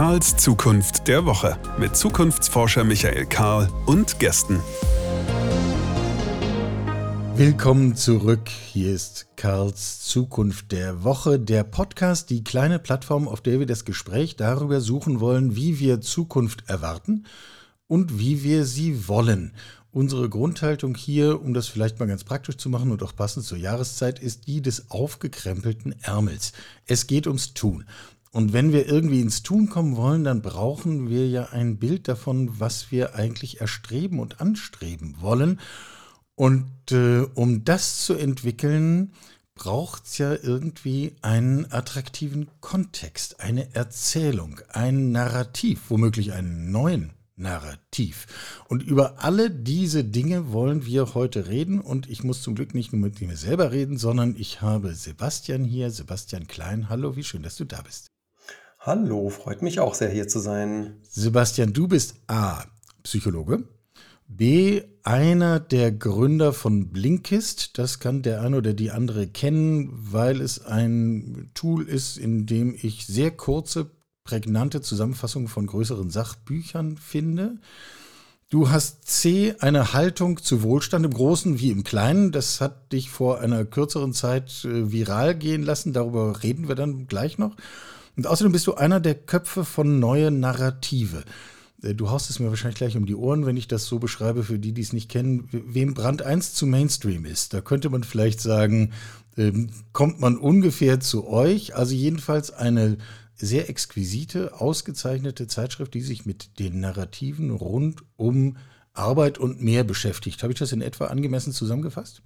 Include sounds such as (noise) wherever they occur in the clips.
Karls Zukunft der Woche mit Zukunftsforscher Michael Karl und Gästen. Willkommen zurück. Hier ist Karls Zukunft der Woche, der Podcast, die kleine Plattform, auf der wir das Gespräch darüber suchen wollen, wie wir Zukunft erwarten und wie wir sie wollen. Unsere Grundhaltung hier, um das vielleicht mal ganz praktisch zu machen und auch passend zur Jahreszeit, ist die des aufgekrempelten Ärmels. Es geht ums Tun. Und wenn wir irgendwie ins Tun kommen wollen, dann brauchen wir ja ein Bild davon, was wir eigentlich erstreben und anstreben wollen. Und äh, um das zu entwickeln, braucht es ja irgendwie einen attraktiven Kontext, eine Erzählung, ein Narrativ, womöglich einen neuen Narrativ. Und über alle diese Dinge wollen wir heute reden. Und ich muss zum Glück nicht nur mit mir selber reden, sondern ich habe Sebastian hier, Sebastian Klein. Hallo, wie schön, dass du da bist. Hallo, freut mich auch sehr hier zu sein. Sebastian, du bist A, Psychologe, B, einer der Gründer von Blinkist. Das kann der eine oder die andere kennen, weil es ein Tool ist, in dem ich sehr kurze, prägnante Zusammenfassungen von größeren Sachbüchern finde. Du hast C, eine Haltung zu Wohlstand im Großen wie im Kleinen. Das hat dich vor einer kürzeren Zeit äh, viral gehen lassen. Darüber reden wir dann gleich noch. Und außerdem bist du einer der Köpfe von Neue Narrative. Äh, du haust es mir wahrscheinlich gleich um die Ohren, wenn ich das so beschreibe, für die, die es nicht kennen, wem Brand 1 zu Mainstream ist. Da könnte man vielleicht sagen, ähm, kommt man ungefähr zu euch. Also jedenfalls eine sehr exquisite, ausgezeichnete Zeitschrift, die sich mit den Narrativen rund um Arbeit und mehr beschäftigt. Habe ich das in etwa angemessen zusammengefasst?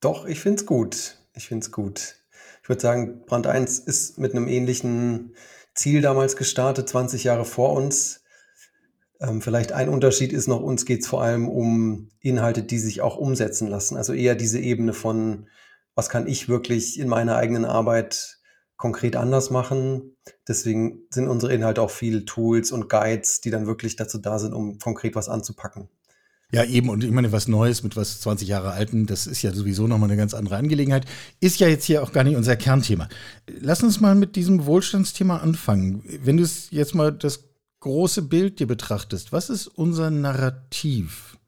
Doch, ich finde es gut. Ich finde es gut. Ich würde sagen, Brand 1 ist mit einem ähnlichen Ziel damals gestartet, 20 Jahre vor uns. Ähm, vielleicht ein Unterschied ist noch, uns geht es vor allem um Inhalte, die sich auch umsetzen lassen. Also eher diese Ebene von, was kann ich wirklich in meiner eigenen Arbeit konkret anders machen. Deswegen sind unsere Inhalte auch viel Tools und Guides, die dann wirklich dazu da sind, um konkret was anzupacken. Ja, eben. Und ich meine, was Neues mit was 20 Jahre Alten, das ist ja sowieso nochmal eine ganz andere Angelegenheit. Ist ja jetzt hier auch gar nicht unser Kernthema. Lass uns mal mit diesem Wohlstandsthema anfangen. Wenn du es jetzt mal das große Bild dir betrachtest, was ist unser Narrativ?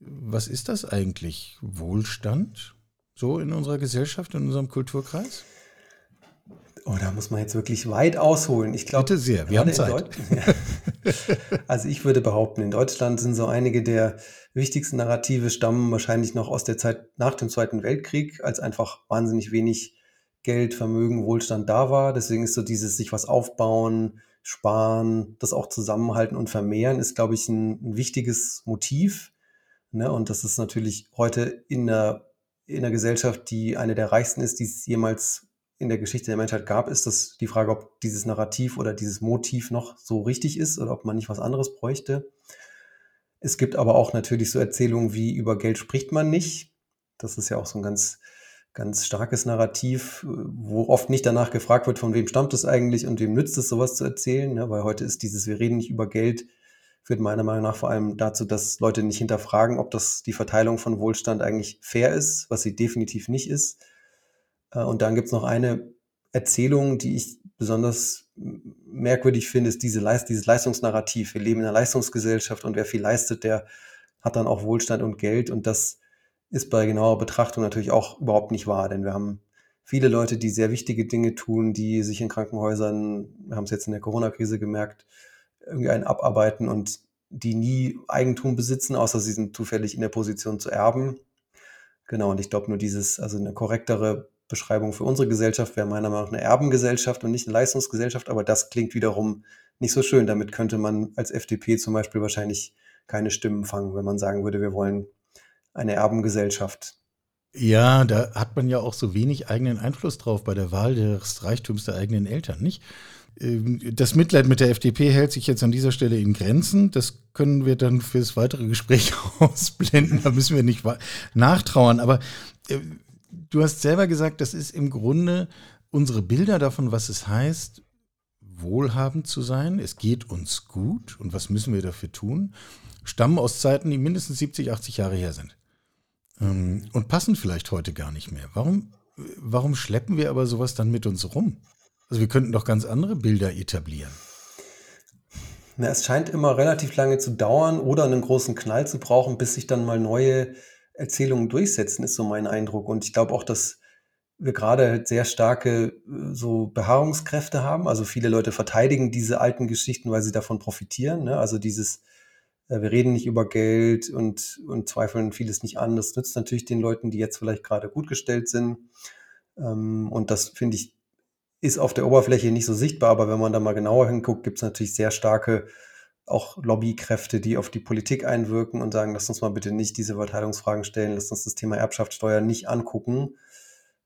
Was ist das eigentlich? Wohlstand? So in unserer Gesellschaft, in unserem Kulturkreis? Oh, da muss man jetzt wirklich weit ausholen. Ich glaube, Bitte sehr, wir haben Zeit. (laughs) also ich würde behaupten, in Deutschland sind so einige der wichtigsten Narrative stammen wahrscheinlich noch aus der Zeit nach dem Zweiten Weltkrieg, als einfach wahnsinnig wenig Geld, Vermögen, Wohlstand da war. Deswegen ist so dieses sich was aufbauen, sparen, das auch zusammenhalten und vermehren, ist, glaube ich, ein, ein wichtiges Motiv. Ne? Und das ist natürlich heute in einer, in einer Gesellschaft, die eine der reichsten ist, die es jemals in der Geschichte der Menschheit gab, ist das die Frage, ob dieses Narrativ oder dieses Motiv noch so richtig ist oder ob man nicht was anderes bräuchte. Es gibt aber auch natürlich so Erzählungen wie über Geld spricht man nicht. Das ist ja auch so ein ganz, ganz starkes Narrativ, wo oft nicht danach gefragt wird, von wem stammt es eigentlich und wem nützt es, sowas zu erzählen. Ja, weil heute ist dieses, wir reden nicht über Geld, führt meiner Meinung nach vor allem dazu, dass Leute nicht hinterfragen, ob das die Verteilung von Wohlstand eigentlich fair ist, was sie definitiv nicht ist und dann gibt es noch eine Erzählung, die ich besonders merkwürdig finde, ist diese Leist dieses Leistungsnarrativ. Wir leben in einer Leistungsgesellschaft und wer viel leistet, der hat dann auch Wohlstand und Geld. Und das ist bei genauer Betrachtung natürlich auch überhaupt nicht wahr, denn wir haben viele Leute, die sehr wichtige Dinge tun, die sich in Krankenhäusern, wir haben es jetzt in der Corona-Krise gemerkt, irgendwie einen abarbeiten und die nie Eigentum besitzen, außer sie sind zufällig in der Position zu erben. Genau, und ich glaube nur dieses, also eine korrektere Beschreibung für unsere Gesellschaft wäre meiner Meinung nach eine Erbengesellschaft und nicht eine Leistungsgesellschaft, aber das klingt wiederum nicht so schön. Damit könnte man als FDP zum Beispiel wahrscheinlich keine Stimmen fangen, wenn man sagen würde, wir wollen eine Erbengesellschaft. Ja, da hat man ja auch so wenig eigenen Einfluss drauf bei der Wahl des Reichtums der eigenen Eltern, nicht? Ähm, das Mitleid mit der FDP hält sich jetzt an dieser Stelle in Grenzen. Das können wir dann fürs weitere Gespräch (laughs) ausblenden. Da müssen wir nicht nachtrauern. Aber äh, du hast selber gesagt, das ist im Grunde unsere Bilder davon, was es heißt, wohlhabend zu sein. Es geht uns gut und was müssen wir dafür tun, stammen aus Zeiten, die mindestens 70, 80 Jahre her sind. Ähm, und passen vielleicht heute gar nicht mehr. Warum, warum schleppen wir aber sowas dann mit uns rum? Also wir könnten doch ganz andere Bilder etablieren. Na, es scheint immer relativ lange zu dauern oder einen großen Knall zu brauchen, bis sich dann mal neue Erzählungen durchsetzen, ist so mein Eindruck. Und ich glaube auch, dass wir gerade sehr starke äh, so Beharrungskräfte haben. Also viele Leute verteidigen diese alten Geschichten, weil sie davon profitieren. Ne? Also dieses, äh, wir reden nicht über Geld und, und zweifeln vieles nicht an. Das nützt natürlich den Leuten, die jetzt vielleicht gerade gut gestellt sind. Ähm, und das finde ich, ist auf der Oberfläche nicht so sichtbar, aber wenn man da mal genauer hinguckt, gibt es natürlich sehr starke auch Lobbykräfte, die auf die Politik einwirken und sagen, lass uns mal bitte nicht diese Verteilungsfragen stellen, lass uns das Thema Erbschaftssteuer nicht angucken.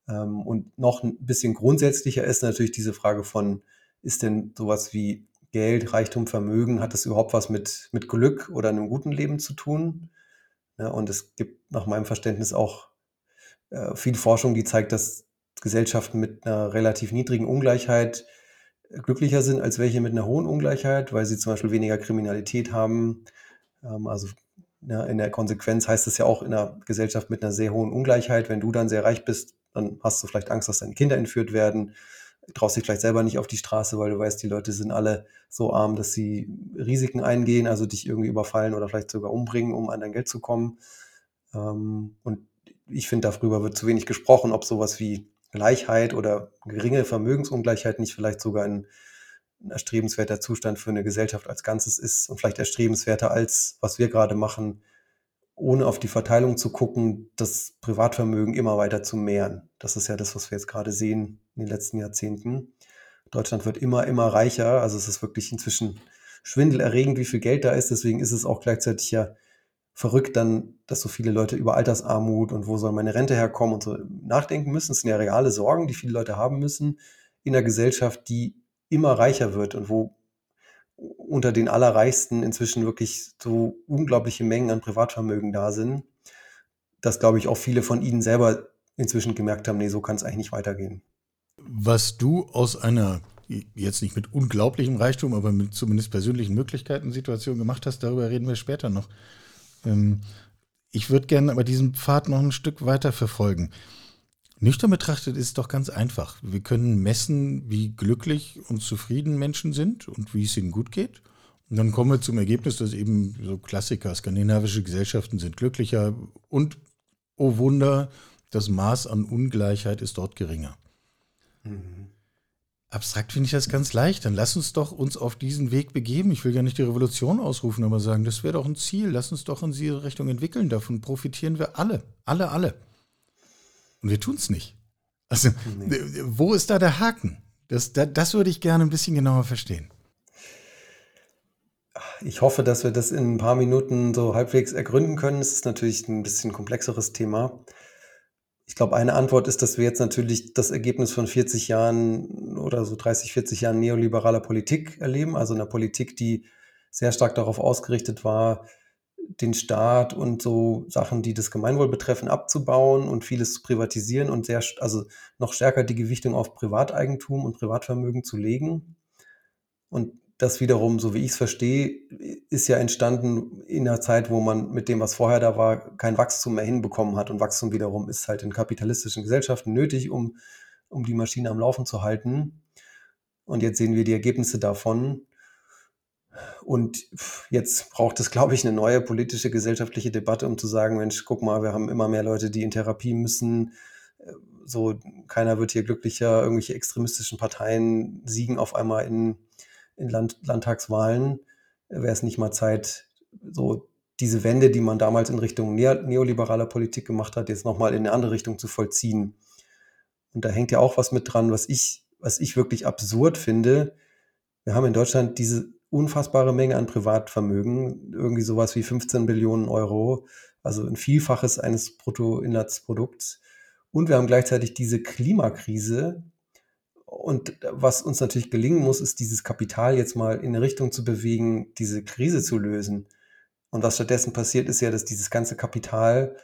Ähm, und noch ein bisschen grundsätzlicher ist natürlich diese Frage von, ist denn sowas wie Geld, Reichtum, Vermögen, hat das überhaupt was mit, mit Glück oder einem guten Leben zu tun? Ja, und es gibt nach meinem Verständnis auch äh, viel Forschung, die zeigt, dass Gesellschaften mit einer relativ niedrigen Ungleichheit glücklicher sind als welche mit einer hohen Ungleichheit, weil sie zum Beispiel weniger Kriminalität haben. Ähm, also ja, in der Konsequenz heißt es ja auch in einer Gesellschaft mit einer sehr hohen Ungleichheit, wenn du dann sehr reich bist, dann hast du vielleicht Angst, dass deine Kinder entführt werden, traust dich vielleicht selber nicht auf die Straße, weil du weißt, die Leute sind alle so arm, dass sie Risiken eingehen, also dich irgendwie überfallen oder vielleicht sogar umbringen, um an dein Geld zu kommen. Ähm, und ich finde, darüber wird zu wenig gesprochen, ob sowas wie Gleichheit oder geringe Vermögensungleichheit nicht vielleicht sogar ein, ein erstrebenswerter Zustand für eine Gesellschaft als Ganzes ist und vielleicht erstrebenswerter als was wir gerade machen, ohne auf die Verteilung zu gucken, das Privatvermögen immer weiter zu mehren. Das ist ja das, was wir jetzt gerade sehen in den letzten Jahrzehnten. Deutschland wird immer, immer reicher. Also es ist wirklich inzwischen schwindelerregend, wie viel Geld da ist. Deswegen ist es auch gleichzeitig ja verrückt dann, dass so viele Leute über Altersarmut und wo soll meine Rente herkommen und so nachdenken müssen. Das sind ja reale Sorgen, die viele Leute haben müssen in einer Gesellschaft, die immer reicher wird und wo unter den Allerreichsten inzwischen wirklich so unglaubliche Mengen an Privatvermögen da sind, dass, glaube ich, auch viele von ihnen selber inzwischen gemerkt haben, nee, so kann es eigentlich nicht weitergehen. Was du aus einer jetzt nicht mit unglaublichem Reichtum, aber mit zumindest persönlichen Möglichkeiten Situation gemacht hast, darüber reden wir später noch. Ähm, ich würde gerne aber diesen Pfad noch ein Stück weiter verfolgen. Nüchtern betrachtet ist es doch ganz einfach. Wir können messen, wie glücklich und zufrieden Menschen sind und wie es ihnen gut geht. Und dann kommen wir zum Ergebnis, dass eben so Klassiker, skandinavische Gesellschaften sind glücklicher und, oh Wunder, das Maß an Ungleichheit ist dort geringer. Mhm. Abstrakt finde ich das ganz leicht. Dann lass uns doch uns auf diesen Weg begeben. Ich will gar nicht die Revolution ausrufen, aber sagen, das wäre doch ein Ziel. Lass uns doch in diese Richtung entwickeln. Davon profitieren wir alle. Alle, alle. Und wir tun es nicht. Also, nee. wo ist da der Haken? Das, das, das würde ich gerne ein bisschen genauer verstehen. Ich hoffe, dass wir das in ein paar Minuten so halbwegs ergründen können. Es ist natürlich ein bisschen komplexeres Thema. Ich glaube, eine Antwort ist, dass wir jetzt natürlich das Ergebnis von 40 Jahren oder so 30, 40 Jahren neoliberaler Politik erleben. Also einer Politik, die sehr stark darauf ausgerichtet war, den Staat und so Sachen, die das Gemeinwohl betreffen, abzubauen und vieles zu privatisieren und sehr, also noch stärker die Gewichtung auf Privateigentum und Privatvermögen zu legen. Und das wiederum, so wie ich es verstehe, ist ja entstanden in einer Zeit, wo man mit dem, was vorher da war, kein Wachstum mehr hinbekommen hat. Und Wachstum wiederum ist halt in kapitalistischen Gesellschaften nötig, um, um die Maschine am Laufen zu halten. Und jetzt sehen wir die Ergebnisse davon. Und jetzt braucht es, glaube ich, eine neue politische, gesellschaftliche Debatte, um zu sagen, Mensch, guck mal, wir haben immer mehr Leute, die in Therapie müssen. So, keiner wird hier glücklicher. Irgendwelche extremistischen Parteien siegen auf einmal in, in Land, Landtagswahlen. Wäre es nicht mal Zeit, so diese Wende, die man damals in Richtung neoliberaler Politik gemacht hat, jetzt nochmal in eine andere Richtung zu vollziehen. Und da hängt ja auch was mit dran, was ich, was ich wirklich absurd finde. Wir haben in Deutschland diese unfassbare Menge an Privatvermögen, irgendwie sowas wie 15 Billionen Euro, also ein Vielfaches eines Bruttoinlandsprodukts. Und wir haben gleichzeitig diese Klimakrise. Und was uns natürlich gelingen muss, ist dieses Kapital jetzt mal in eine Richtung zu bewegen, diese Krise zu lösen. Und was stattdessen passiert, ist ja, dass dieses ganze Kapital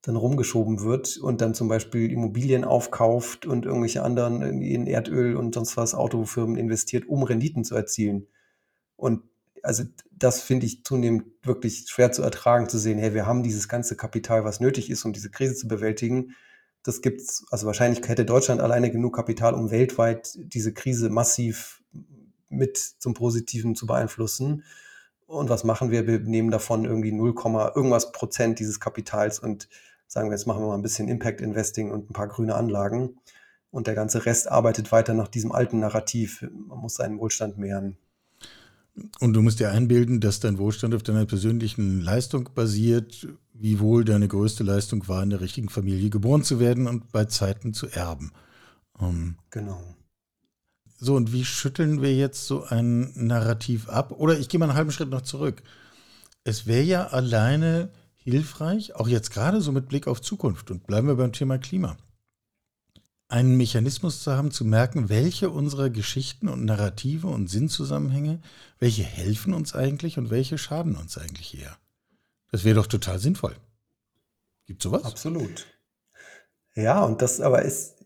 dann rumgeschoben wird und dann zum Beispiel Immobilien aufkauft und irgendwelche anderen in Erdöl und sonst was Autofirmen investiert, um Renditen zu erzielen. Und also das finde ich zunehmend wirklich schwer zu ertragen, zu sehen, hey, wir haben dieses ganze Kapital, was nötig ist, um diese Krise zu bewältigen. Das gibt's, also wahrscheinlich hätte Deutschland alleine genug Kapital, um weltweit diese Krise massiv mit zum Positiven zu beeinflussen. Und was machen wir? Wir nehmen davon irgendwie 0, irgendwas Prozent dieses Kapitals und sagen wir, jetzt machen wir mal ein bisschen Impact Investing und ein paar grüne Anlagen. Und der ganze Rest arbeitet weiter nach diesem alten Narrativ. Man muss seinen Wohlstand mehren. Und du musst dir einbilden, dass dein Wohlstand auf deiner persönlichen Leistung basiert, wie wohl deine größte Leistung war, in der richtigen Familie geboren zu werden und bei Zeiten zu erben. Ähm, genau. So, und wie schütteln wir jetzt so ein Narrativ ab? Oder ich gehe mal einen halben Schritt noch zurück. Es wäre ja alleine hilfreich, auch jetzt gerade so mit Blick auf Zukunft, und bleiben wir beim Thema Klima, einen Mechanismus zu haben, zu merken, welche unserer Geschichten und Narrative und Sinnzusammenhänge, welche helfen uns eigentlich und welche schaden uns eigentlich eher. Das wäre doch total sinnvoll. Gibt sowas? Absolut. Ja, und das aber ist,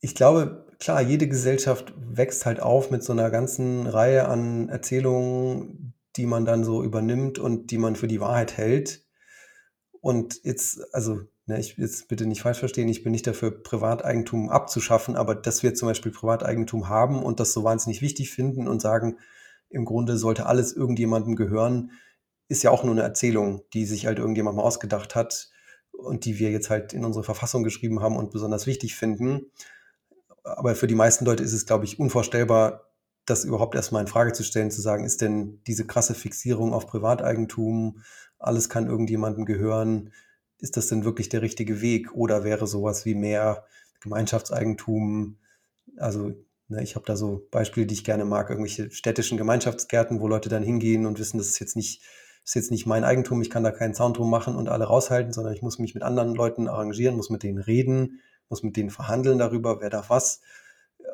ich glaube, klar, jede Gesellschaft wächst halt auf mit so einer ganzen Reihe an Erzählungen, die man dann so übernimmt und die man für die Wahrheit hält. Und jetzt, also, ne, ich jetzt bitte nicht falsch verstehen, ich bin nicht dafür, Privateigentum abzuschaffen, aber dass wir zum Beispiel Privateigentum haben und das so wahnsinnig wichtig finden und sagen, im Grunde sollte alles irgendjemandem gehören, ist ja auch nur eine Erzählung, die sich halt irgendjemand mal ausgedacht hat und die wir jetzt halt in unsere Verfassung geschrieben haben und besonders wichtig finden. Aber für die meisten Leute ist es, glaube ich, unvorstellbar, das überhaupt erstmal in Frage zu stellen, zu sagen, ist denn diese krasse Fixierung auf Privateigentum, alles kann irgendjemandem gehören, ist das denn wirklich der richtige Weg oder wäre sowas wie mehr Gemeinschaftseigentum, also ne, ich habe da so Beispiele, die ich gerne mag, irgendwelche städtischen Gemeinschaftsgärten, wo Leute dann hingehen und wissen, das ist jetzt nicht, ist jetzt nicht mein Eigentum, ich kann da keinen Zaun drum machen und alle raushalten, sondern ich muss mich mit anderen Leuten arrangieren, muss mit denen reden, muss mit denen verhandeln darüber, wer darf was.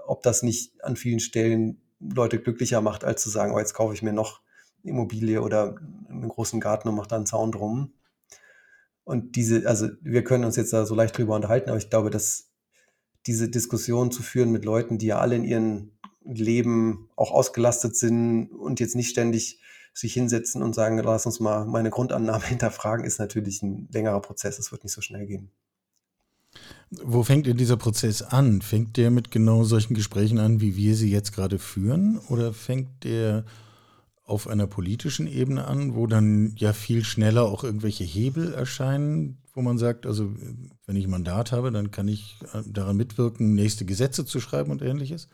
Ob das nicht an vielen Stellen Leute glücklicher macht, als zu sagen, oh, jetzt kaufe ich mir noch Immobilie oder einen großen Garten und mache da einen Zaun drum. Und diese, also wir können uns jetzt da so leicht drüber unterhalten, aber ich glaube, dass diese Diskussion zu führen mit Leuten, die ja alle in ihrem Leben auch ausgelastet sind und jetzt nicht ständig sich hinsetzen und sagen, lass uns mal meine Grundannahme (laughs) hinterfragen, ist natürlich ein längerer Prozess. Es wird nicht so schnell gehen. Wo fängt denn dieser Prozess an? Fängt der mit genau solchen Gesprächen an, wie wir sie jetzt gerade führen? Oder fängt der auf einer politischen Ebene an, wo dann ja viel schneller auch irgendwelche Hebel erscheinen, wo man sagt, also wenn ich ein Mandat habe, dann kann ich äh, daran mitwirken, nächste Gesetze zu schreiben und ähnliches?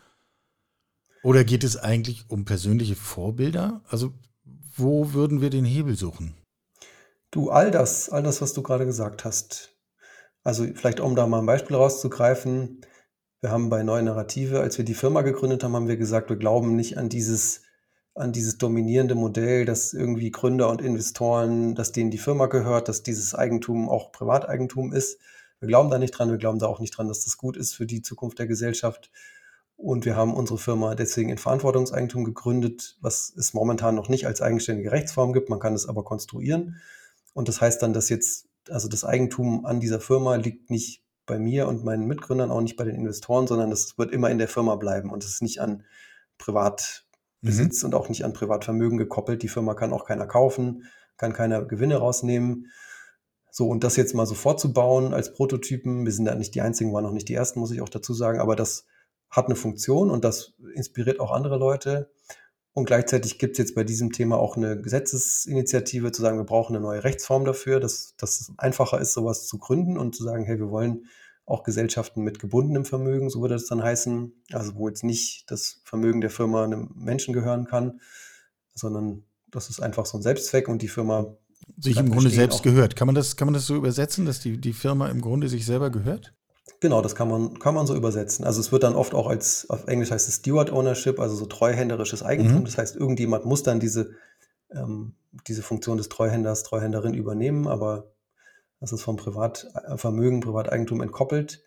Oder geht es eigentlich um persönliche Vorbilder? Also wo würden wir den Hebel suchen? Du, all das, all das, was du gerade gesagt hast, also vielleicht um da mal ein Beispiel rauszugreifen, wir haben bei Neue Narrative, als wir die Firma gegründet haben, haben wir gesagt, wir glauben nicht an dieses, an dieses dominierende Modell, dass irgendwie Gründer und Investoren, dass denen die Firma gehört, dass dieses Eigentum auch Privateigentum ist. Wir glauben da nicht dran, wir glauben da auch nicht dran, dass das gut ist für die Zukunft der Gesellschaft. Und wir haben unsere Firma deswegen in Verantwortungseigentum gegründet, was es momentan noch nicht als eigenständige Rechtsform gibt. Man kann es aber konstruieren. Und das heißt dann, dass jetzt also das Eigentum an dieser Firma liegt nicht bei mir und meinen Mitgründern, auch nicht bei den Investoren, sondern das wird immer in der Firma bleiben und es ist nicht an Privatbesitz mhm. und auch nicht an Privatvermögen gekoppelt. Die Firma kann auch keiner kaufen, kann keiner Gewinne rausnehmen. So, und das jetzt mal so vorzubauen als Prototypen, wir sind da nicht die einzigen, waren noch nicht die ersten, muss ich auch dazu sagen, aber das hat eine Funktion und das inspiriert auch andere Leute. Und gleichzeitig gibt es jetzt bei diesem Thema auch eine Gesetzesinitiative, zu sagen, wir brauchen eine neue Rechtsform dafür, dass, dass es einfacher ist, sowas zu gründen und zu sagen, hey, wir wollen auch Gesellschaften mit gebundenem Vermögen, so würde das dann heißen, also wo jetzt nicht das Vermögen der Firma einem Menschen gehören kann, sondern das ist einfach so ein Selbstzweck und die Firma sich im Grunde selbst gehört. Kann man das, kann man das so übersetzen, dass die, die Firma im Grunde sich selber gehört? Genau, das kann man, kann man so übersetzen. Also es wird dann oft auch als, auf Englisch heißt es Steward Ownership, also so treuhänderisches Eigentum. Mhm. Das heißt, irgendjemand muss dann diese, ähm, diese Funktion des Treuhänders, Treuhänderin übernehmen, aber das ist vom Privatvermögen, Privateigentum entkoppelt.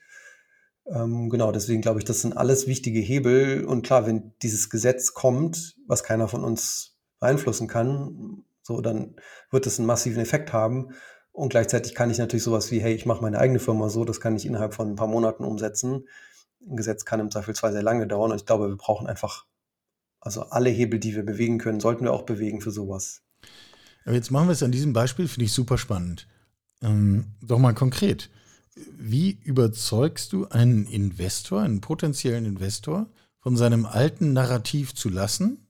Ähm, genau, deswegen glaube ich, das sind alles wichtige Hebel. Und klar, wenn dieses Gesetz kommt, was keiner von uns beeinflussen kann, so, dann wird es einen massiven Effekt haben. Und gleichzeitig kann ich natürlich sowas wie, hey, ich mache meine eigene Firma so, das kann ich innerhalb von ein paar Monaten umsetzen. Ein Gesetz kann im Zweifelsfall sehr lange dauern und ich glaube, wir brauchen einfach, also alle Hebel, die wir bewegen können, sollten wir auch bewegen für sowas. Aber jetzt machen wir es an diesem Beispiel, finde ich super spannend. Ähm, doch mal konkret. Wie überzeugst du einen Investor, einen potenziellen Investor, von seinem alten Narrativ zu lassen?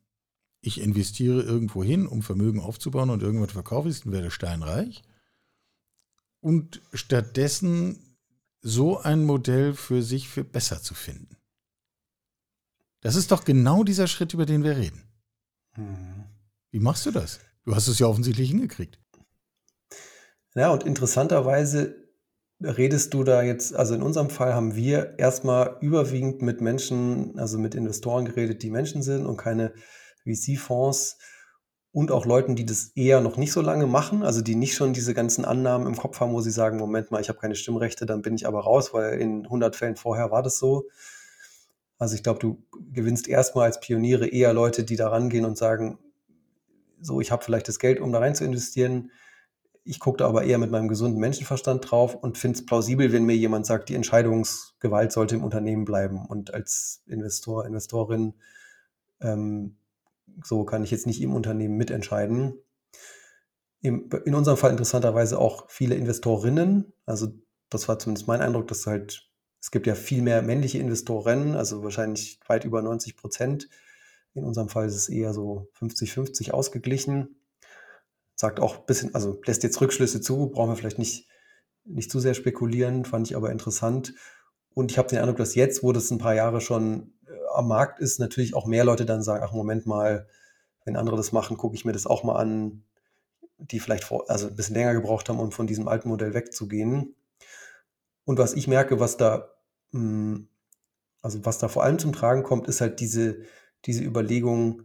Ich investiere irgendwo hin, um Vermögen aufzubauen und irgendwann verkaufe ich es und werde steinreich. Und stattdessen so ein Modell für sich für besser zu finden. Das ist doch genau dieser Schritt, über den wir reden. Hm. Wie machst du das? Du hast es ja offensichtlich hingekriegt. Ja, und interessanterweise redest du da jetzt, also in unserem Fall haben wir erstmal überwiegend mit Menschen, also mit Investoren geredet, die Menschen sind und keine VC-Fonds und auch Leuten, die das eher noch nicht so lange machen, also die nicht schon diese ganzen Annahmen im Kopf haben, wo sie sagen, Moment mal, ich habe keine Stimmrechte, dann bin ich aber raus, weil in 100 Fällen vorher war das so. Also ich glaube, du gewinnst erstmal als Pioniere eher Leute, die da rangehen und sagen, so, ich habe vielleicht das Geld, um da rein zu investieren. Ich gucke da aber eher mit meinem gesunden Menschenverstand drauf und finde es plausibel, wenn mir jemand sagt, die Entscheidungsgewalt sollte im Unternehmen bleiben. Und als Investor, Investorin, ähm, so kann ich jetzt nicht im Unternehmen mitentscheiden. Im, in unserem Fall interessanterweise auch viele Investorinnen. Also das war zumindest mein Eindruck, dass halt, es gibt ja viel mehr männliche Investorinnen, also wahrscheinlich weit über 90 Prozent. In unserem Fall ist es eher so 50-50 ausgeglichen. Sagt auch ein bisschen, also lässt jetzt Rückschlüsse zu, brauchen wir vielleicht nicht, nicht zu sehr spekulieren, fand ich aber interessant. Und ich habe den Eindruck, dass jetzt, wo das ein paar Jahre schon am Markt ist, natürlich auch mehr Leute dann sagen, ach Moment mal, wenn andere das machen, gucke ich mir das auch mal an, die vielleicht vor, also ein bisschen länger gebraucht haben, um von diesem alten Modell wegzugehen. Und was ich merke, was da, hm, also was da vor allem zum Tragen kommt, ist halt diese, diese Überlegung,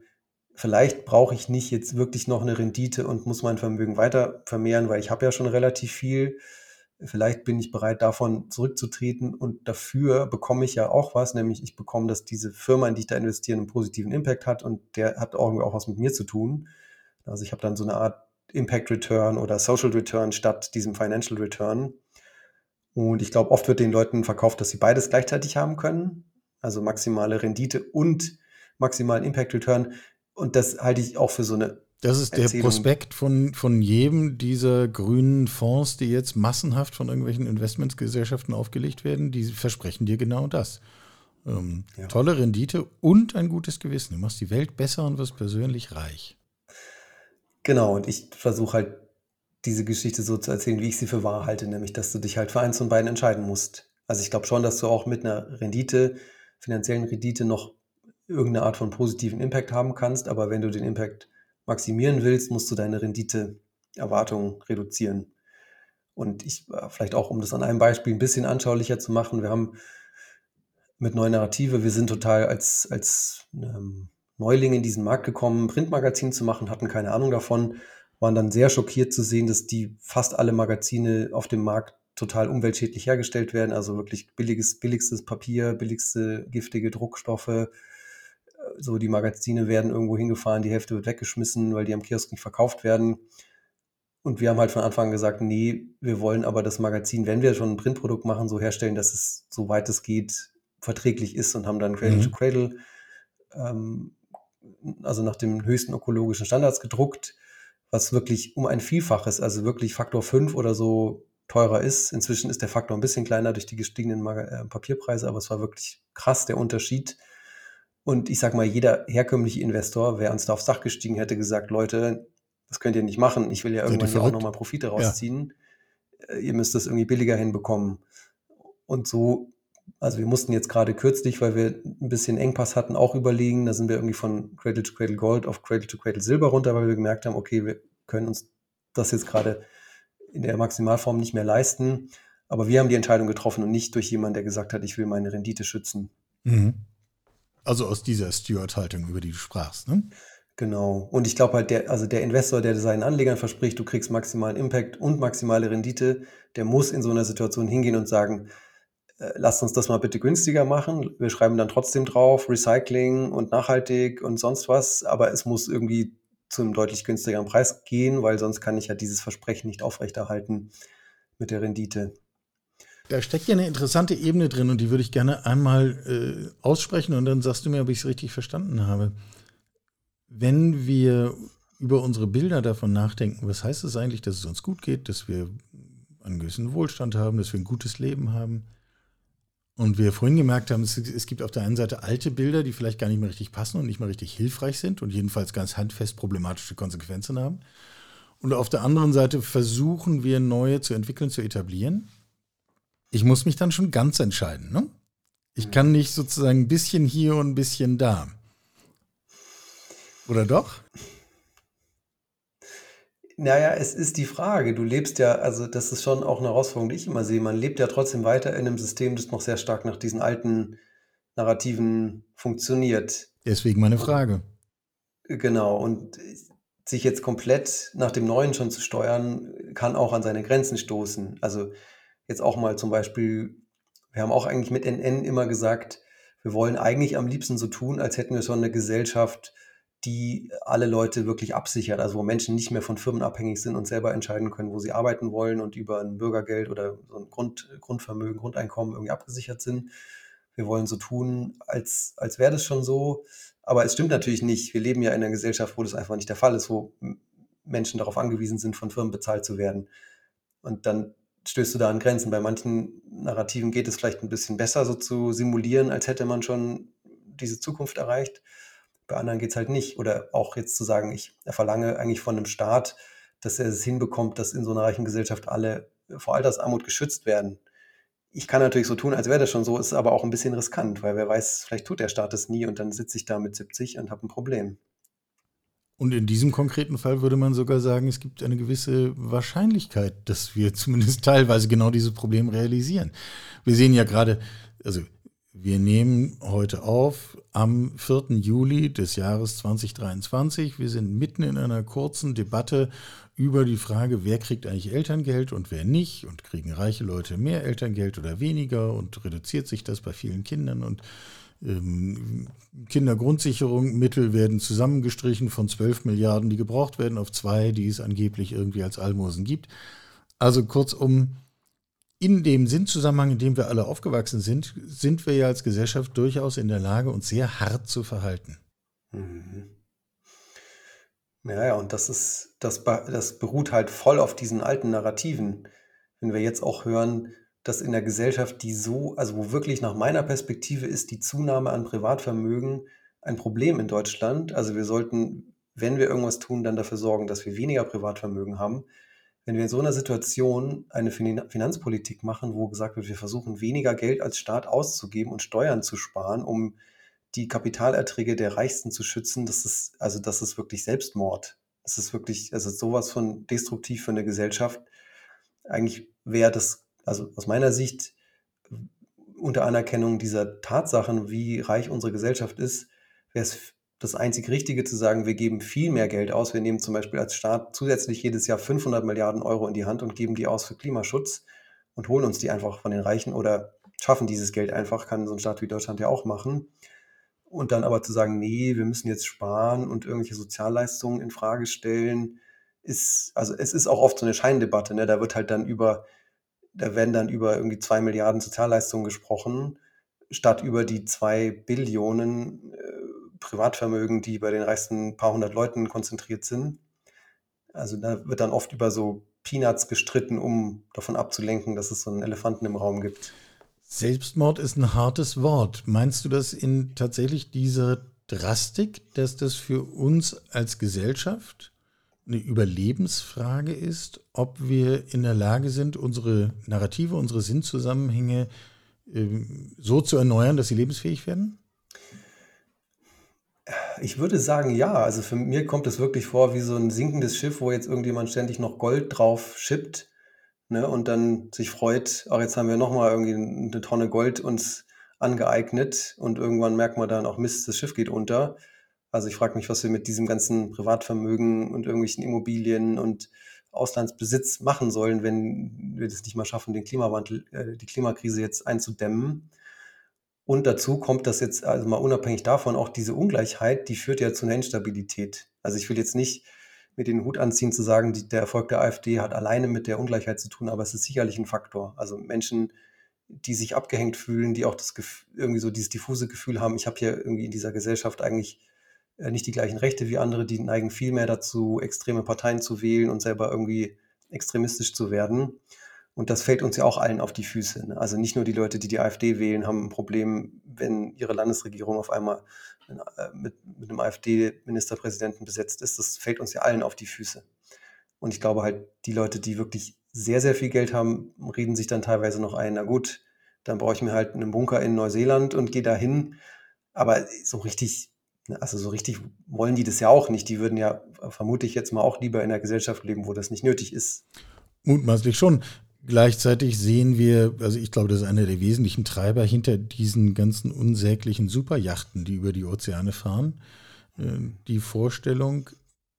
vielleicht brauche ich nicht jetzt wirklich noch eine Rendite und muss mein Vermögen weiter vermehren, weil ich habe ja schon relativ viel. Vielleicht bin ich bereit, davon zurückzutreten und dafür bekomme ich ja auch was, nämlich ich bekomme, dass diese Firma, in die ich da investiere, einen positiven Impact hat und der hat irgendwie auch was mit mir zu tun. Also ich habe dann so eine Art Impact Return oder Social Return statt diesem Financial Return. Und ich glaube, oft wird den Leuten verkauft, dass sie beides gleichzeitig haben können, also maximale Rendite und maximalen Impact Return. Und das halte ich auch für so eine das ist der Prospekt von, von jedem dieser grünen Fonds, die jetzt massenhaft von irgendwelchen Investmentsgesellschaften aufgelegt werden. Die versprechen dir genau das. Ähm, ja. Tolle Rendite und ein gutes Gewissen. Du machst die Welt besser und wirst persönlich reich. Genau, und ich versuche halt diese Geschichte so zu erzählen, wie ich sie für wahr halte, nämlich dass du dich halt für eins von beiden entscheiden musst. Also ich glaube schon, dass du auch mit einer Rendite, finanziellen Rendite noch irgendeine Art von positiven Impact haben kannst, aber wenn du den Impact maximieren willst, musst du deine Renditeerwartungen reduzieren. Und ich, äh, vielleicht auch, um das an einem Beispiel ein bisschen anschaulicher zu machen, wir haben mit Neue Narrative, wir sind total als, als ähm, Neuling in diesen Markt gekommen, Printmagazin zu machen, hatten keine Ahnung davon, waren dann sehr schockiert zu sehen, dass die fast alle Magazine auf dem Markt total umweltschädlich hergestellt werden, also wirklich billiges, billigstes Papier, billigste giftige Druckstoffe, so die Magazine werden irgendwo hingefahren, die Hälfte wird weggeschmissen, weil die am Kiosk nicht verkauft werden. Und wir haben halt von Anfang an gesagt, nee, wir wollen aber das Magazin, wenn wir schon ein Printprodukt machen, so herstellen, dass es, soweit es geht, verträglich ist und haben dann Cradle mhm. to Cradle, ähm, also nach den höchsten ökologischen Standards gedruckt, was wirklich um ein Vielfaches, also wirklich Faktor 5 oder so teurer ist. Inzwischen ist der Faktor ein bisschen kleiner durch die gestiegenen Mag äh, Papierpreise, aber es war wirklich krass der Unterschied und ich sag mal, jeder herkömmliche Investor wäre uns da aufs Dach gestiegen, hätte gesagt, Leute, das könnt ihr nicht machen. Ich will ja irgendwann ja auch nochmal Profite rausziehen. Ja. Äh, ihr müsst das irgendwie billiger hinbekommen. Und so, also wir mussten jetzt gerade kürzlich, weil wir ein bisschen Engpass hatten, auch überlegen. Da sind wir irgendwie von Cradle to Cradle Gold auf Cradle to Cradle Silber runter, weil wir gemerkt haben, okay, wir können uns das jetzt gerade in der Maximalform nicht mehr leisten. Aber wir haben die Entscheidung getroffen und nicht durch jemanden, der gesagt hat, ich will meine Rendite schützen. Mhm. Also aus dieser Steward-Haltung, über die du sprachst, ne? Genau. Und ich glaube halt, der, also der Investor, der seinen Anlegern verspricht, du kriegst maximalen Impact und maximale Rendite, der muss in so einer Situation hingehen und sagen, äh, lasst uns das mal bitte günstiger machen. Wir schreiben dann trotzdem drauf, Recycling und nachhaltig und sonst was, aber es muss irgendwie zu einem deutlich günstigeren Preis gehen, weil sonst kann ich ja dieses Versprechen nicht aufrechterhalten mit der Rendite. Da steckt ja eine interessante Ebene drin und die würde ich gerne einmal äh, aussprechen und dann sagst du mir, ob ich es richtig verstanden habe. Wenn wir über unsere Bilder davon nachdenken, was heißt es eigentlich, dass es uns gut geht, dass wir einen gewissen Wohlstand haben, dass wir ein gutes Leben haben. Und wir vorhin gemerkt haben, es, es, gibt auf der einen Seite alte Bilder, die vielleicht gar nicht mehr richtig passen und nicht mehr richtig hilfreich sind und jedenfalls ganz handfest problematische Konsequenzen haben. Und auf der anderen Seite versuchen wir neue zu entwickeln, zu etablieren. Ich muss mich dann schon ganz entscheiden. Ne? Ich kann nicht sozusagen ein bisschen hier und ein bisschen da. Oder doch? Naja, es ist die Frage. Du lebst ja, also das ist schon auch eine Herausforderung, die ich immer sehe. Man lebt ja trotzdem weiter in einem System, das noch sehr stark nach diesen alten Narrativen funktioniert. Deswegen meine Frage. Genau. Und sich jetzt komplett nach dem Neuen schon zu steuern, kann auch an seine Grenzen stoßen. Also jetzt auch mal zum Beispiel, wir haben auch eigentlich mit NN immer gesagt, wir wollen eigentlich am liebsten so tun, als hätten wir schon eine Gesellschaft, die alle Leute wirklich absichert, also wo Menschen nicht mehr von Firmen abhängig sind und selber entscheiden können, wo sie arbeiten wollen und über ein Bürgergeld oder so ein Grund, Grundvermögen, Grundeinkommen irgendwie abgesichert sind. Wir wollen so tun, als, als wäre das schon so. Aber es stimmt natürlich nicht. Wir leben ja in einer Gesellschaft, wo das einfach nicht der Fall ist, wo Menschen darauf angewiesen sind, von Firmen bezahlt zu werden. Und dann stößt du da an Grenzen. Bei manchen Narrativen geht es vielleicht ein bisschen besser, so zu simulieren, als hätte man schon diese Zukunft erreicht. Bei anderen geht es halt nicht. Oder auch jetzt zu sagen, ich verlange eigentlich von einem Staat, dass er es hinbekommt, dass in so einer reichen Gesellschaft alle vor Altersarmut geschützt werden. Ich kann natürlich so tun, als wäre das schon so, ist aber auch ein bisschen riskant, weil wer weiß, vielleicht tut der Staat es nie und dann sitze ich da mit 70 und habe ein Problem. Und in diesem konkreten Fall würde man sogar sagen, es gibt eine gewisse Wahrscheinlichkeit, dass wir (laughs) zumindest teilweise genau dieses Problem realisieren. Wir sehen ja gerade, also wir nehmen heute auf am 4. Juli des Jahres 2023. Wir sind mitten in einer kurzen Debatte über die Frage, wer kriegt eigentlich Elterngeld und wer nicht und kriegen reiche Leute mehr Elterngeld oder weniger und reduziert sich das bei vielen Kindern und Kindergrundsicherung, Mittel werden zusammengestrichen von 12 Milliarden, die gebraucht werden, auf zwei, die es angeblich irgendwie als Almosen gibt. Also kurzum, in dem Sinnzusammenhang, in dem wir alle aufgewachsen sind, sind wir ja als Gesellschaft durchaus in der Lage, uns sehr hart zu verhalten. Mhm. Ja, und das ist, das, das beruht halt voll auf diesen alten Narrativen. Wenn wir jetzt auch hören, dass in der Gesellschaft, die so, also wo wirklich nach meiner Perspektive ist die Zunahme an Privatvermögen ein Problem in Deutschland. Also wir sollten, wenn wir irgendwas tun, dann dafür sorgen, dass wir weniger Privatvermögen haben wenn wir in so einer Situation eine Finanzpolitik machen, wo gesagt wird, wir versuchen weniger Geld als Staat auszugeben und Steuern zu sparen, um die Kapitalerträge der Reichsten zu schützen, das ist, also das ist wirklich Selbstmord. Das ist wirklich, also sowas von destruktiv für eine Gesellschaft. Eigentlich wäre das, also aus meiner Sicht, unter Anerkennung dieser Tatsachen, wie reich unsere Gesellschaft ist, wäre es das einzig Richtige zu sagen, wir geben viel mehr Geld aus. Wir nehmen zum Beispiel als Staat zusätzlich jedes Jahr 500 Milliarden Euro in die Hand und geben die aus für Klimaschutz und holen uns die einfach von den Reichen oder schaffen dieses Geld einfach, kann so ein Staat wie Deutschland ja auch machen. Und dann aber zu sagen, nee, wir müssen jetzt sparen und irgendwelche Sozialleistungen in Frage stellen, ist, also es ist auch oft so eine Scheindebatte, ne? Da wird halt dann über, da werden dann über irgendwie zwei Milliarden Sozialleistungen gesprochen, statt über die zwei Billionen äh, Privatvermögen, die bei den reichsten paar hundert Leuten konzentriert sind. Also da wird dann oft über so Peanuts gestritten, um davon abzulenken, dass es so einen Elefanten im Raum gibt. Selbstmord ist ein hartes Wort. Meinst du das in tatsächlich dieser Drastik, dass das für uns als Gesellschaft eine Überlebensfrage ist, ob wir in der Lage sind, unsere Narrative, unsere Sinnzusammenhänge äh, so zu erneuern, dass sie lebensfähig werden? Ich würde sagen, ja. Also für mir kommt es wirklich vor wie so ein sinkendes Schiff, wo jetzt irgendjemand ständig noch Gold drauf schippt, ne, und dann sich freut, ach, jetzt haben wir noch mal irgendwie eine Tonne Gold uns angeeignet und irgendwann merkt man dann auch, Mist, das Schiff geht unter. Also ich frage mich, was wir mit diesem ganzen Privatvermögen und irgendwelchen Immobilien und Auslandsbesitz machen sollen, wenn wir das nicht mal schaffen, den Klimawandel, äh, die Klimakrise jetzt einzudämmen. Und dazu kommt das jetzt, also mal unabhängig davon, auch diese Ungleichheit, die führt ja zu einer Instabilität. Also ich will jetzt nicht mit den Hut anziehen zu sagen, die, der Erfolg der AfD hat alleine mit der Ungleichheit zu tun, aber es ist sicherlich ein Faktor. Also Menschen, die sich abgehängt fühlen, die auch das irgendwie so dieses diffuse Gefühl haben, ich habe hier irgendwie in dieser Gesellschaft eigentlich nicht die gleichen Rechte wie andere, die neigen viel mehr dazu, extreme Parteien zu wählen und selber irgendwie extremistisch zu werden. Und das fällt uns ja auch allen auf die Füße. Ne? Also nicht nur die Leute, die die AfD wählen, haben ein Problem, wenn ihre Landesregierung auf einmal äh, mit, mit einem AfD-Ministerpräsidenten besetzt ist. Das fällt uns ja allen auf die Füße. Und ich glaube halt, die Leute, die wirklich sehr, sehr viel Geld haben, reden sich dann teilweise noch ein, na gut, dann brauche ich mir halt einen Bunker in Neuseeland und gehe dahin. Aber so richtig, also so richtig wollen die das ja auch nicht. Die würden ja, vermute ich jetzt mal, auch lieber in einer Gesellschaft leben, wo das nicht nötig ist. Mutmaßlich schon. Gleichzeitig sehen wir, also ich glaube, das ist einer der wesentlichen Treiber hinter diesen ganzen unsäglichen Superjachten, die über die Ozeane fahren. Äh, die Vorstellung,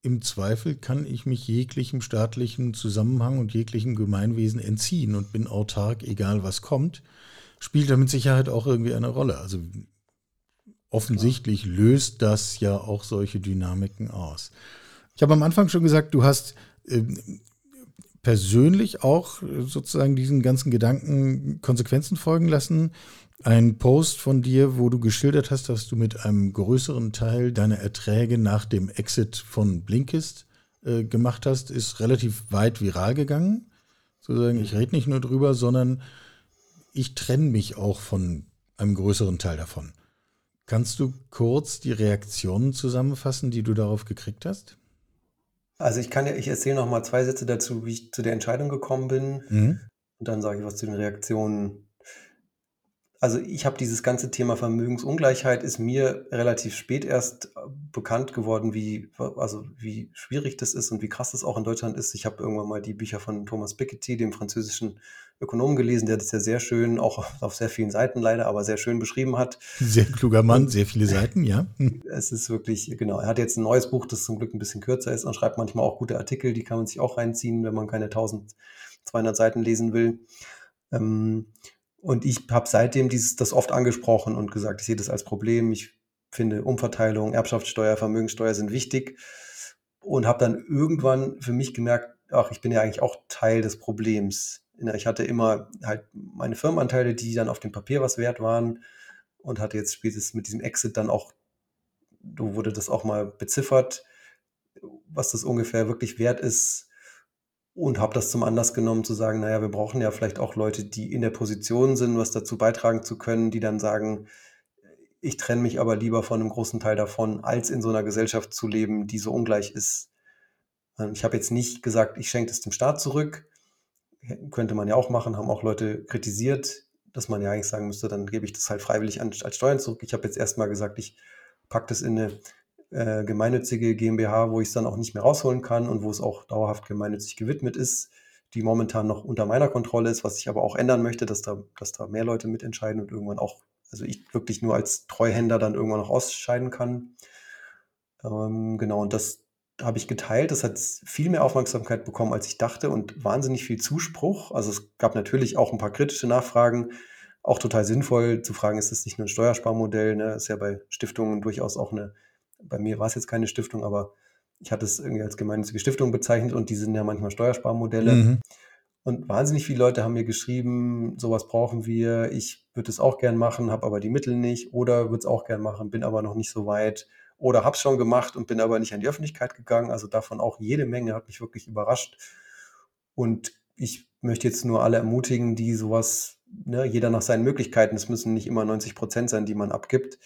im Zweifel kann ich mich jeglichem staatlichen Zusammenhang und jeglichem Gemeinwesen entziehen und bin autark, egal was kommt, spielt da mit Sicherheit auch irgendwie eine Rolle. Also offensichtlich löst das ja auch solche Dynamiken aus. Ich habe am Anfang schon gesagt, du hast äh, persönlich auch äh, sozusagen diesen ganzen Gedanken Konsequenzen folgen lassen. Ein Post von dir, wo du geschildert hast, dass du mit einem größeren Teil deiner Erträge nach dem Exit von Blinkist äh, gemacht hast, ist relativ weit viral gegangen. Sozusagen, ich rede nicht nur drüber, sondern ich trenne mich auch von einem größeren Teil davon. Kannst du kurz die Reaktionen zusammenfassen, die du darauf gekriegt hast? Also ich kann ja, ich erzähle noch mal zwei Sätze dazu, wie ich zu der Entscheidung gekommen bin. Mhm. Und dann sage ich was zu den Reaktionen also ich habe dieses ganze Thema Vermögensungleichheit ist mir relativ spät erst äh, bekannt geworden, wie, also wie schwierig das ist und wie krass das auch in Deutschland ist. Ich habe irgendwann mal die Bücher von Thomas Piketty, dem französischen Ökonomen, gelesen, der das ja sehr schön, auch auf sehr vielen Seiten leider, aber sehr schön beschrieben hat. Sehr kluger Mann, sehr viele Seiten, ja. Es ist wirklich, genau, er hat jetzt ein neues Buch, das zum Glück ein bisschen kürzer ist und schreibt manchmal auch gute Artikel, die kann man sich auch reinziehen, wenn man keine 1200 Seiten lesen will. Ähm, und ich habe seitdem dieses, das oft angesprochen und gesagt, ich sehe das als Problem. Ich finde Umverteilung, Erbschaftssteuer, Vermögensteuer sind wichtig. Und habe dann irgendwann für mich gemerkt, ach, ich bin ja eigentlich auch Teil des Problems. Ich hatte immer halt meine Firmenanteile, die dann auf dem Papier was wert waren und hatte jetzt spätestens mit diesem Exit dann auch, du wurde das auch mal beziffert, was das ungefähr wirklich wert ist und habe das zum Anlass genommen zu sagen, naja, wir brauchen ja vielleicht auch Leute, die in der Position sind, was dazu beitragen zu können, die dann sagen, ich trenne mich aber lieber von einem großen Teil davon, als in so einer Gesellschaft zu leben, die so ungleich ist. Ähm, ich habe jetzt nicht gesagt, ich schenke es dem Staat zurück. Könnte man ja auch machen, haben auch Leute kritisiert, dass man ja eigentlich sagen müsste, dann gebe ich das halt freiwillig an, als Steuern zurück. Ich habe jetzt erstmal gesagt, ich packe das in eine äh, gemeinnützige GmbH, wo ich es dann auch nicht mehr rausholen kann und wo es auch dauerhaft gemeinnützig gewidmet ist, die momentan noch unter meiner Kontrolle ist, was ich aber auch ändern möchte, dass da, dass da mehr Leute mitentscheiden und irgendwann auch, also ich wirklich nur als Treuhänder dann irgendwann noch ausscheiden kann. Ähm, genau, und das habe ich geteilt. Das hat viel mehr Aufmerksamkeit bekommen, als ich dachte und wahnsinnig viel Zuspruch. Also es gab natürlich auch ein paar kritische Nachfragen, auch total sinnvoll zu fragen, ist das nicht nur ein Steuersparmodell? Ne? Ist ja bei Stiftungen durchaus auch eine bei mir war es jetzt keine Stiftung, aber ich hatte es irgendwie als gemeinnützige Stiftung bezeichnet und die sind ja manchmal Steuersparmodelle. Mhm. Und wahnsinnig viele Leute haben mir geschrieben, sowas brauchen wir, ich würde es auch gern machen, habe aber die Mittel nicht oder würde es auch gern machen, bin aber noch nicht so weit oder habe es schon gemacht und bin aber nicht an die Öffentlichkeit gegangen. Also davon auch jede Menge, hat mich wirklich überrascht. Und ich möchte jetzt nur alle ermutigen, die sowas, ne, jeder nach seinen Möglichkeiten, es müssen nicht immer 90 Prozent sein, die man abgibt,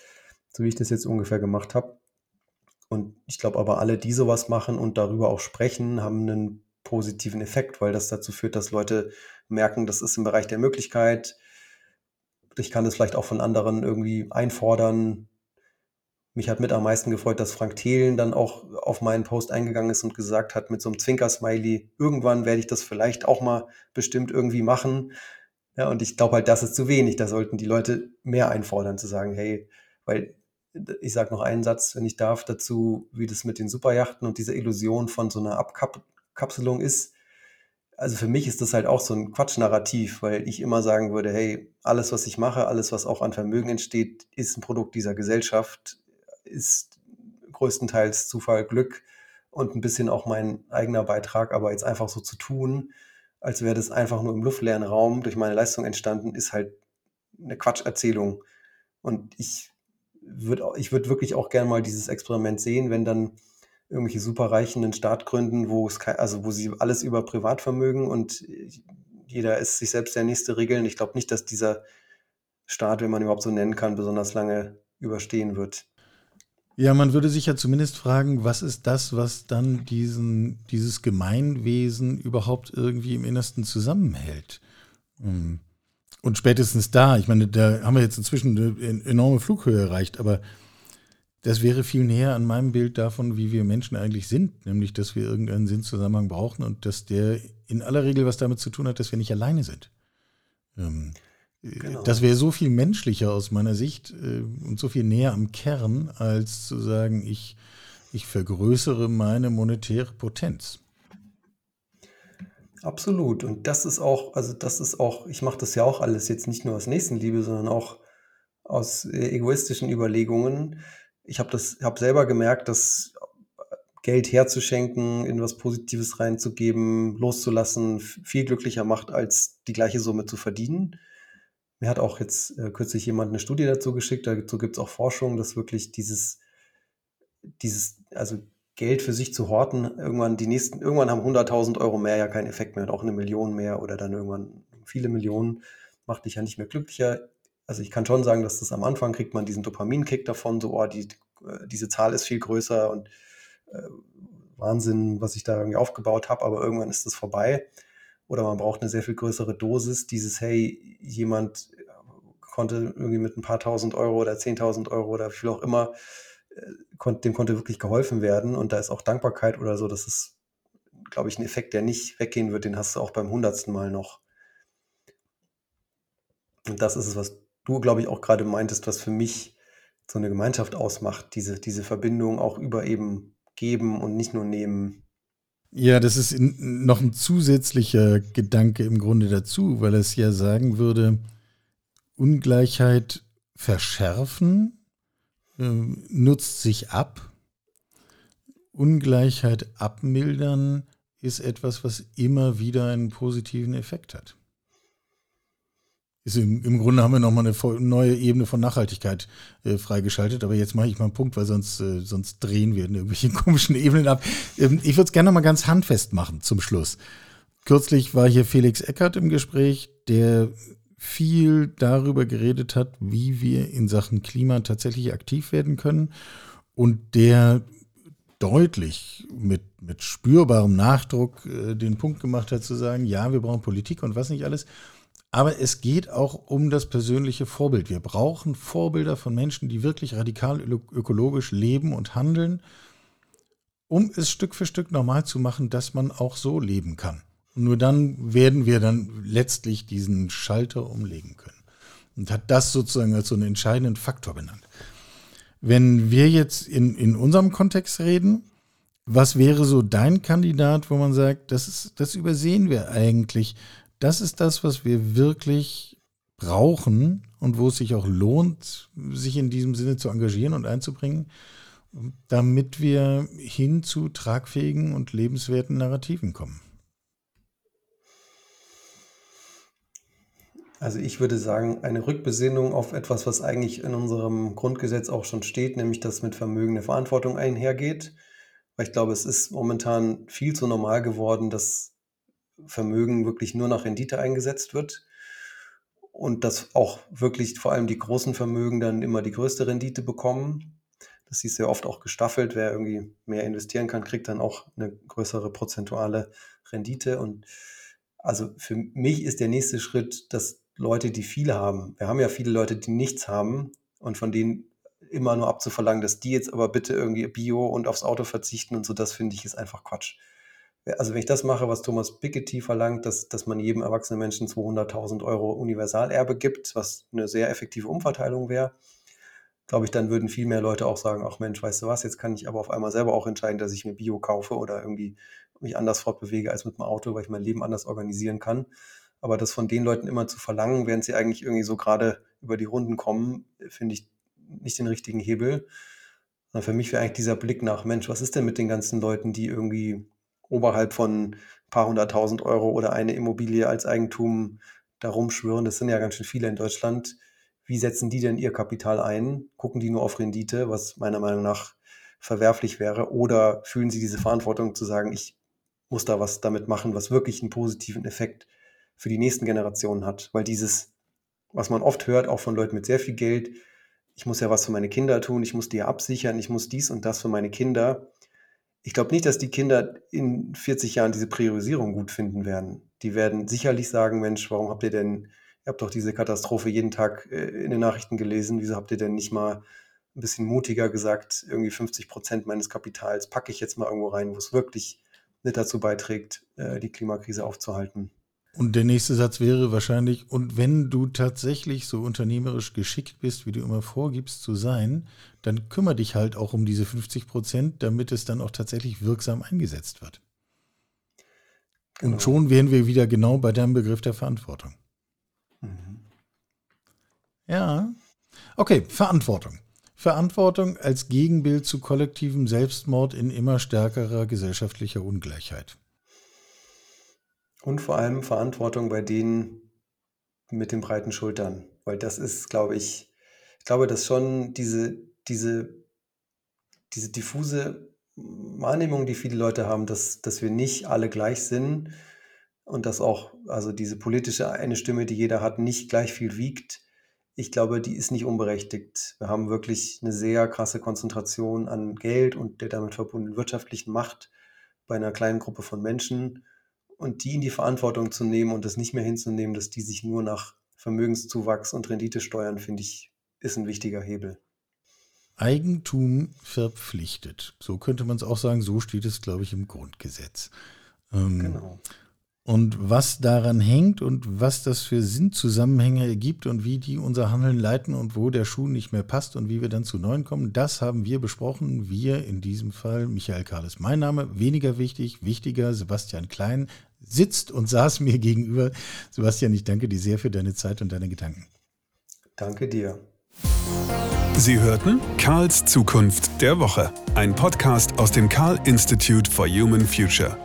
so wie ich das jetzt ungefähr gemacht habe. Und ich glaube aber, alle, die sowas machen und darüber auch sprechen, haben einen positiven Effekt, weil das dazu führt, dass Leute merken, das ist im Bereich der Möglichkeit. Ich kann das vielleicht auch von anderen irgendwie einfordern. Mich hat mit am meisten gefreut, dass Frank Thelen dann auch auf meinen Post eingegangen ist und gesagt hat mit so einem Zwinker-Smiley, irgendwann werde ich das vielleicht auch mal bestimmt irgendwie machen. Ja, und ich glaube halt, das ist zu wenig. Da sollten die Leute mehr einfordern, zu sagen, hey, weil ich sage noch einen Satz, wenn ich darf, dazu, wie das mit den Superjachten und dieser Illusion von so einer Abkapselung ist. Also für mich ist das halt auch so ein Quatschnarrativ, weil ich immer sagen würde, hey, alles, was ich mache, alles, was auch an Vermögen entsteht, ist ein Produkt dieser Gesellschaft, ist größtenteils Zufall, Glück und ein bisschen auch mein eigener Beitrag, aber jetzt einfach so zu tun, als wäre das einfach nur im luftleeren Raum durch meine Leistung entstanden, ist halt eine Quatscherzählung. Und ich würd, ich würde wirklich auch gerne mal dieses Experiment sehen, wenn dann irgendwelche Superreichen einen Staat gründen, wo es also wo sie alles über Privatvermögen und jeder ist sich selbst der nächste Regeln. Ich glaube nicht, dass dieser Staat, wenn man ihn überhaupt so nennen kann, besonders lange überstehen wird. Ja, man würde sich ja zumindest fragen, was ist das, was dann diesen, dieses Gemeinwesen überhaupt irgendwie im Innersten zusammenhält? Hm. Und spätestens da, ich meine, da haben wir jetzt inzwischen eine enorme Flughöhe erreicht, aber das wäre viel näher an meinem Bild davon, wie wir Menschen eigentlich sind, nämlich dass wir irgendeinen Sinnzusammenhang brauchen und dass der in aller Regel was damit zu tun hat, dass wir nicht alleine sind. Ähm, genau. Das wäre so viel menschlicher aus meiner Sicht äh, und so viel näher am Kern, als zu sagen, ich, ich vergrößere meine monetäre Potenz. Absolut. Und das ist auch, also das ist auch, ich mache das ja auch alles jetzt nicht nur aus Nächstenliebe, sondern auch aus äh, egoistischen Überlegungen ich habe das, habe selber gemerkt, dass Geld herzuschenken, in was Positives reinzugeben, loszulassen, viel glücklicher macht, als die gleiche Summe zu verdienen. Mir hat auch jetzt äh, kürzlich jemand eine Studie dazu geschickt, dazu gibt es auch Forschung, dass wirklich dieses, dieses, also Geld für sich zu horten, irgendwann die nächsten, irgendwann haben 100.000 Euro mehr ja keinen Effekt mehr, auch eine Million mehr oder dann irgendwann viele Millionen, macht dich ja nicht mehr glücklicher. Also ich kann schon sagen, dass das am Anfang kriegt man diesen Dopaminkick davon, so, oh, die, äh, diese Zahl ist viel größer und äh, Wahnsinn, was ich da irgendwie aufgebaut habe, aber irgendwann ist das vorbei. Oder man braucht eine sehr viel größere Dosis, dieses, hey, jemand konnte irgendwie mit ein paar tausend Euro oder zehntausend Euro oder wie viel auch immer, äh, dem konnte wirklich geholfen werden und da ist auch Dankbarkeit oder so, das ist, glaube ich, ein Effekt, der nicht weggehen wird, den hast du auch beim hundertsten Mal noch. Und das ist es, was du, glaube ich, auch gerade meintest, was für mich so eine Gemeinschaft ausmacht, diese, diese Verbindung auch über eben geben und nicht nur nehmen. Ja, das ist noch ein zusätzlicher Gedanke im Grunde dazu, weil es ja sagen würde, Ungleichheit verschärfen, äh, nutzt sich ab. Ungleichheit abmildern ist etwas, was immer wieder einen positiven Effekt hat. Ist im, Im Grunde haben wir nochmal eine neue Ebene von Nachhaltigkeit äh, freigeschaltet, aber jetzt mache ich mal einen Punkt, weil sonst, äh, sonst drehen wir in irgendwelchen (laughs) komischen Ebenen ab. Ähm, ich würde es gerne nochmal ganz handfest machen zum Schluss. Kürzlich war hier Felix Eckert im Gespräch, der viel darüber geredet hat, wie wir in Sachen Klima tatsächlich aktiv werden können und der deutlich mit, mit spürbarem Nachdruck äh, den Punkt gemacht hat zu sagen, ja, wir brauchen Politik und was nicht alles. Aber es geht auch um das persönliche Vorbild. Wir brauchen Vorbilder von Menschen, die wirklich radikal ökologisch leben und handeln, um es Stück für Stück normal zu machen, dass man auch so leben kann. Und nur dann werden wir dann letztlich diesen Schalter umlegen können. Und hat das sozusagen als so einen entscheidenden Faktor benannt. Wenn wir jetzt in, in unserem Kontext reden, was wäre so dein Kandidat, wo man sagt, das, ist, das übersehen wir eigentlich, das ist das, was wir wirklich brauchen und wo es sich auch lohnt, sich in diesem Sinne zu engagieren und einzubringen, damit wir hin zu tragfähigen und lebenswerten Narrativen kommen. Also ich würde sagen, eine Rückbesinnung auf etwas, was eigentlich in unserem Grundgesetz auch schon steht, nämlich dass mit Vermögen eine Verantwortung einhergeht. Weil ich glaube, es ist momentan viel zu normal geworden, dass Vermögen wirklich nur nach Rendite eingesetzt wird und dass auch wirklich vor allem die großen Vermögen dann immer die größte Rendite bekommen. Das ist sehr oft auch gestaffelt. Wer irgendwie mehr investieren kann, kriegt dann auch eine größere prozentuale Rendite. Und also für mich ist der nächste Schritt, dass Leute, die viel haben, wir haben ja viele Leute, die nichts haben und von denen immer nur abzuverlangen, dass die jetzt aber bitte irgendwie Bio und aufs Auto verzichten und so, das finde ich ist einfach Quatsch also wenn ich das mache, was Thomas Piketty verlangt, dass, dass man jedem erwachsenen Menschen 200.000 Euro Universalerbe gibt, was eine sehr effektive Umverteilung wäre, glaube ich, dann würden viel mehr Leute auch sagen, ach Mensch, weißt du was, jetzt kann ich aber auf einmal selber auch entscheiden, dass ich mir Bio kaufe oder irgendwie mich anders fortbewege als mit dem Auto, weil ich mein Leben anders organisieren kann. Aber das von den Leuten immer zu verlangen, während sie eigentlich irgendwie so gerade über die Runden kommen, finde ich nicht den richtigen Hebel. Und für mich wäre eigentlich dieser Blick nach, Mensch, was ist denn mit den ganzen Leuten, die irgendwie oberhalb von ein paar hunderttausend Euro oder eine Immobilie als Eigentum da rumschwören. Das sind ja ganz schön viele in Deutschland. Wie setzen die denn ihr Kapital ein? Gucken die nur auf Rendite, was meiner Meinung nach verwerflich wäre? Oder fühlen sie diese Verantwortung zu sagen, ich muss da was damit machen, was wirklich einen positiven Effekt für die nächsten Generationen hat. Weil dieses, was man oft hört, auch von Leuten mit sehr viel Geld, ich muss ja was für meine Kinder tun, ich muss die ja absichern, ich muss dies und das für meine Kinder. Ich glaube nicht, dass die Kinder in 40 Jahren diese Priorisierung gut finden werden. Die werden sicherlich sagen, Mensch, warum habt ihr denn, ihr habt doch diese Katastrophe jeden Tag äh, in den Nachrichten gelesen, wieso habt ihr denn nicht mal ein bisschen mutiger gesagt, irgendwie 50 Prozent meines Kapitals packe ich jetzt mal irgendwo rein, wo es wirklich nicht dazu beiträgt, äh, die Klimakrise aufzuhalten. Und der nächste Satz wäre wahrscheinlich, und wenn du tatsächlich so unternehmerisch geschickt bist, wie du immer vorgibst zu sein, dann kümmere dich halt auch um diese 50 Prozent, damit es dann auch tatsächlich wirksam eingesetzt wird. Genau. Und schon wären wir wieder genau bei deinem Begriff der Verantwortung. Mhm. Ja. Okay, Verantwortung. Verantwortung als Gegenbild zu kollektivem Selbstmord in immer stärkerer gesellschaftlicher Ungleichheit. Und vor allem Verantwortung bei denen mit den breiten Schultern. Weil das ist, glaube ich, ich glaube, dass schon diese, diese, diese diffuse Wahrnehmung, die viele Leute haben, dass, dass wir nicht alle gleich sind und dass auch, also diese politische eine Stimme, die jeder hat, nicht gleich viel wiegt. Ich glaube, die ist nicht unberechtigt. Wir haben wirklich eine sehr krasse Konzentration an Geld und der damit verbundenen wirtschaftlichen Macht bei einer kleinen Gruppe von Menschen und die in die Verantwortung zu nehmen und das nicht mehr hinzunehmen, dass die sich nur nach Vermögenszuwachs und Rendite steuern, finde ich, ist ein wichtiger Hebel. Eigentum verpflichtet. So könnte man es auch sagen. So steht es, glaube ich, im Grundgesetz. Ähm, genau. Und was daran hängt und was das für Sinnzusammenhänge ergibt und wie die unser Handeln leiten und wo der Schuh nicht mehr passt und wie wir dann zu neuen kommen, das haben wir besprochen. Wir in diesem Fall, Michael Karl ist mein Name, weniger wichtig, wichtiger, Sebastian Klein sitzt und saß mir gegenüber. Sebastian, ich danke dir sehr für deine Zeit und deine Gedanken. Danke dir. Sie hörten Karls Zukunft der Woche, ein Podcast aus dem Karl Institute for Human Future.